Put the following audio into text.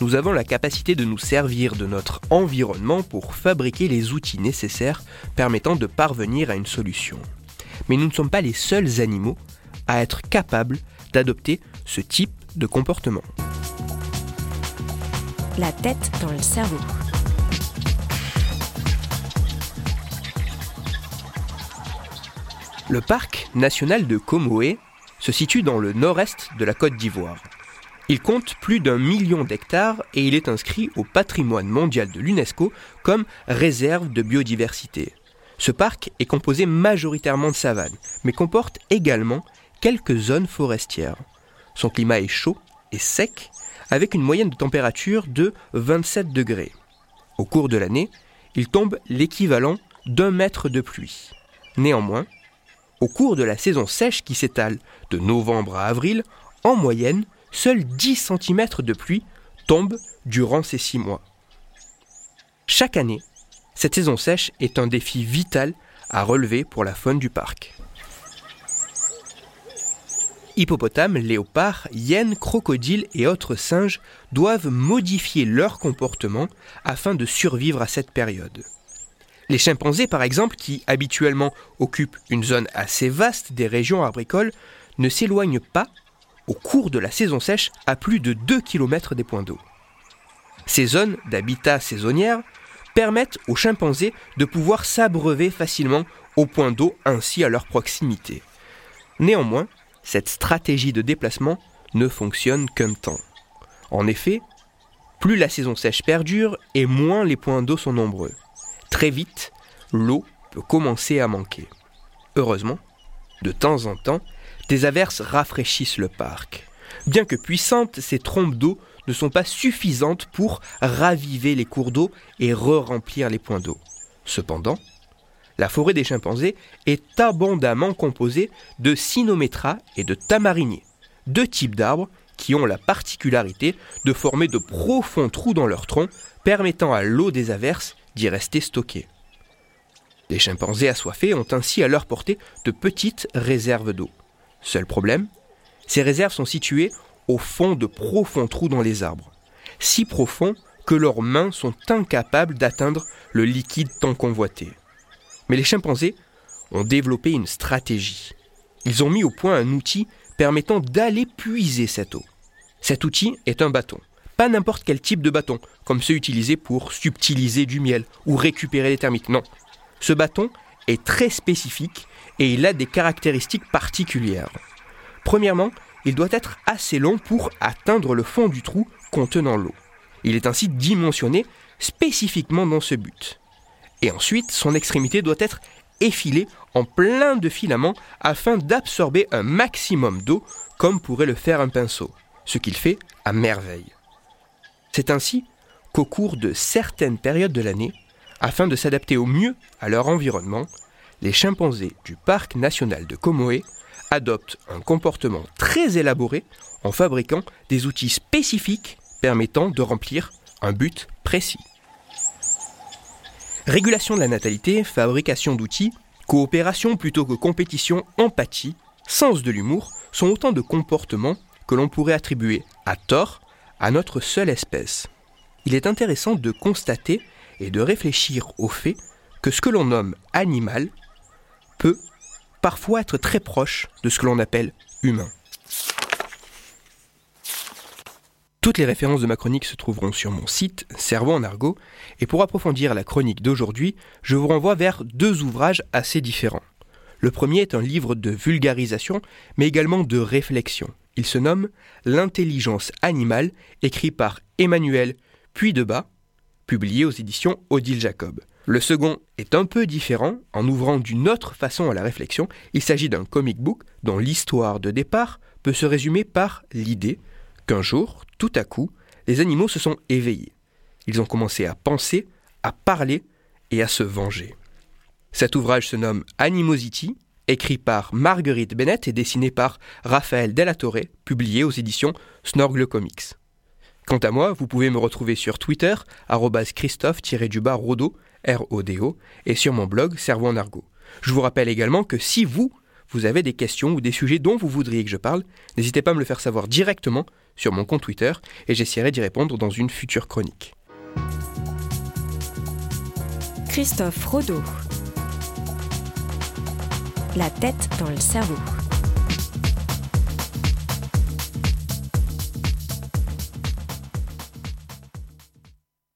nous avons la capacité de nous servir de notre environnement pour fabriquer les outils nécessaires permettant de parvenir à une solution. Mais nous ne sommes pas les seuls animaux à être capables d'adopter ce type de comportement. La tête dans le cerveau. Le parc national de Comoé se situe dans le nord-est de la Côte d'Ivoire. Il compte plus d'un million d'hectares et il est inscrit au patrimoine mondial de l'UNESCO comme réserve de biodiversité. Ce parc est composé majoritairement de savanes, mais comporte également quelques zones forestières. Son climat est chaud et sec, avec une moyenne de température de 27 degrés. Au cours de l'année, il tombe l'équivalent d'un mètre de pluie. Néanmoins, au cours de la saison sèche qui s'étale de novembre à avril, en moyenne, seuls 10 cm de pluie tombent durant ces six mois. Chaque année, cette saison sèche est un défi vital à relever pour la faune du parc. Hippopotames, léopards, hyènes, crocodiles et autres singes doivent modifier leur comportement afin de survivre à cette période. Les chimpanzés, par exemple, qui habituellement occupent une zone assez vaste des régions agricoles, ne s'éloignent pas, au cours de la saison sèche, à plus de 2 km des points d'eau. Ces zones d'habitat saisonnière permettent aux chimpanzés de pouvoir s'abreuver facilement aux points d'eau ainsi à leur proximité. Néanmoins, cette stratégie de déplacement ne fonctionne qu'un temps. En effet, plus la saison sèche perdure et moins les points d'eau sont nombreux. Très vite, l'eau peut commencer à manquer. Heureusement, de temps en temps, des averses rafraîchissent le parc. Bien que puissantes, ces trompes d'eau ne sont pas suffisantes pour raviver les cours d'eau et re-remplir les points d'eau. Cependant, la forêt des chimpanzés est abondamment composée de cynométras et de tamariniers, deux types d'arbres qui ont la particularité de former de profonds trous dans leur tronc, permettant à l'eau des averses d'y rester stockée. Les chimpanzés assoiffés ont ainsi à leur portée de petites réserves d'eau. Seul problème, ces réserves sont situées au fond de profonds trous dans les arbres, si profonds que leurs mains sont incapables d'atteindre le liquide tant convoité. Mais les chimpanzés ont développé une stratégie. Ils ont mis au point un outil permettant d'aller puiser cette eau. Cet outil est un bâton. Pas n'importe quel type de bâton, comme ceux utilisés pour subtiliser du miel ou récupérer les termites. Non. Ce bâton est très spécifique et il a des caractéristiques particulières. Premièrement, il doit être assez long pour atteindre le fond du trou contenant l'eau. Il est ainsi dimensionné spécifiquement dans ce but. Et ensuite, son extrémité doit être effilée en plein de filaments afin d'absorber un maximum d'eau comme pourrait le faire un pinceau, ce qu'il fait à merveille. C'est ainsi qu'au cours de certaines périodes de l'année, afin de s'adapter au mieux à leur environnement, les chimpanzés du parc national de Comoé adoptent un comportement très élaboré en fabriquant des outils spécifiques permettant de remplir un but précis. Régulation de la natalité, fabrication d'outils, coopération plutôt que compétition, empathie, sens de l'humour sont autant de comportements que l'on pourrait attribuer à tort à notre seule espèce. Il est intéressant de constater et de réfléchir au fait que ce que l'on nomme animal peut parfois être très proche de ce que l'on appelle humain. Toutes les références de ma chronique se trouveront sur mon site Cerveau en argot, et pour approfondir la chronique d'aujourd'hui, je vous renvoie vers deux ouvrages assez différents. Le premier est un livre de vulgarisation, mais également de réflexion. Il se nomme L'intelligence animale, écrit par Emmanuel Puy-de-Bas, publié aux éditions Odile Jacob. Le second est un peu différent, en ouvrant d'une autre façon à la réflexion. Il s'agit d'un comic book dont l'histoire de départ peut se résumer par l'idée qu'un jour, tout à coup, les animaux se sont éveillés. Ils ont commencé à penser, à parler, et à se venger. Cet ouvrage se nomme Animosity, écrit par Marguerite Bennett et dessiné par Raphaël Torre, publié aux éditions Snorgle Comics. Quant à moi, vous pouvez me retrouver sur Twitter, Christophe-Rodo, R-O-D-O, et sur mon blog Cerveau en argot. Je vous rappelle également que si vous, vous avez des questions ou des sujets dont vous voudriez que je parle, n'hésitez pas à me le faire savoir directement sur mon compte Twitter et j'essaierai d'y répondre dans une future chronique. Christophe Rodeau. La tête dans le cerveau.